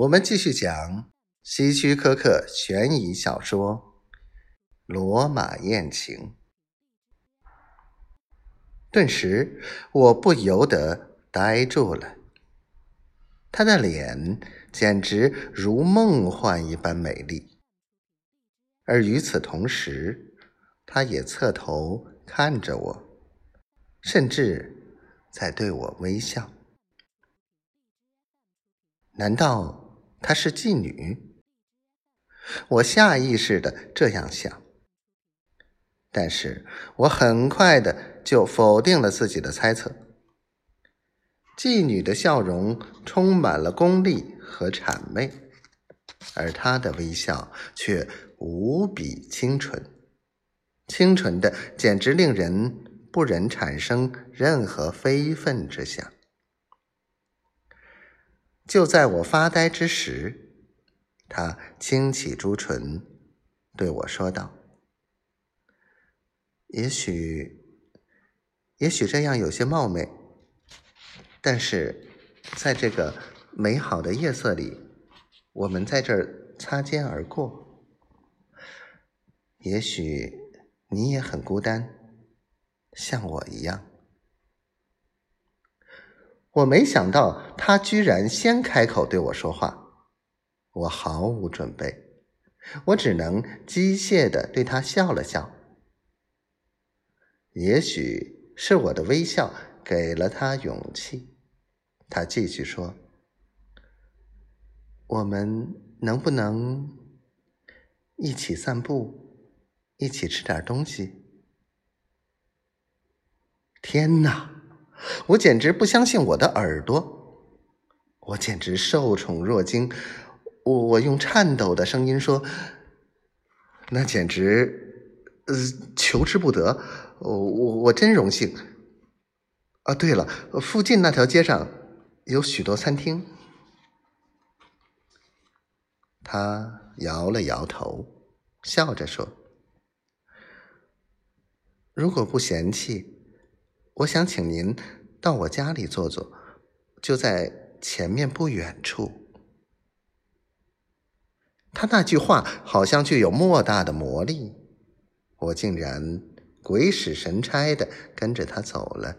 我们继续讲希区柯克悬疑小说《罗马艳情》。顿时，我不由得呆住了。他的脸简直如梦幻一般美丽，而与此同时，他也侧头看着我，甚至在对我微笑。难道？她是妓女，我下意识的这样想，但是我很快的就否定了自己的猜测。妓女的笑容充满了功利和谄媚，而她的微笑却无比清纯，清纯的简直令人不忍产生任何非分之想。就在我发呆之时，他轻启朱唇，对我说道：“也许，也许这样有些冒昧，但是，在这个美好的夜色里，我们在这儿擦肩而过。也许你也很孤单，像我一样。”我没想到他居然先开口对我说话，我毫无准备，我只能机械的对他笑了笑。也许是我的微笑给了他勇气，他继续说：“我们能不能一起散步，一起吃点东西？”天哪！我简直不相信我的耳朵，我简直受宠若惊。我我用颤抖的声音说：“那简直，呃，求之不得。我我我真荣幸。啊，对了，附近那条街上有许多餐厅。”他摇了摇头，笑着说：“如果不嫌弃。”我想请您到我家里坐坐，就在前面不远处。他那句话好像具有莫大的魔力，我竟然鬼使神差的跟着他走了。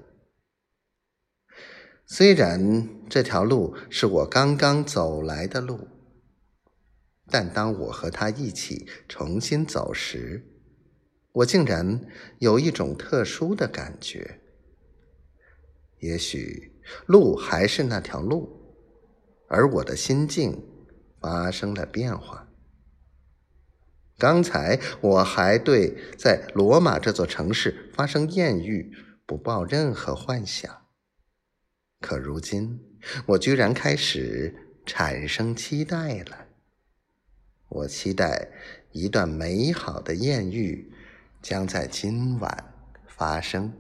虽然这条路是我刚刚走来的路，但当我和他一起重新走时，我竟然有一种特殊的感觉。也许路还是那条路，而我的心境发生了变化。刚才我还对在罗马这座城市发生艳遇不抱任何幻想，可如今我居然开始产生期待了。我期待一段美好的艳遇将在今晚发生。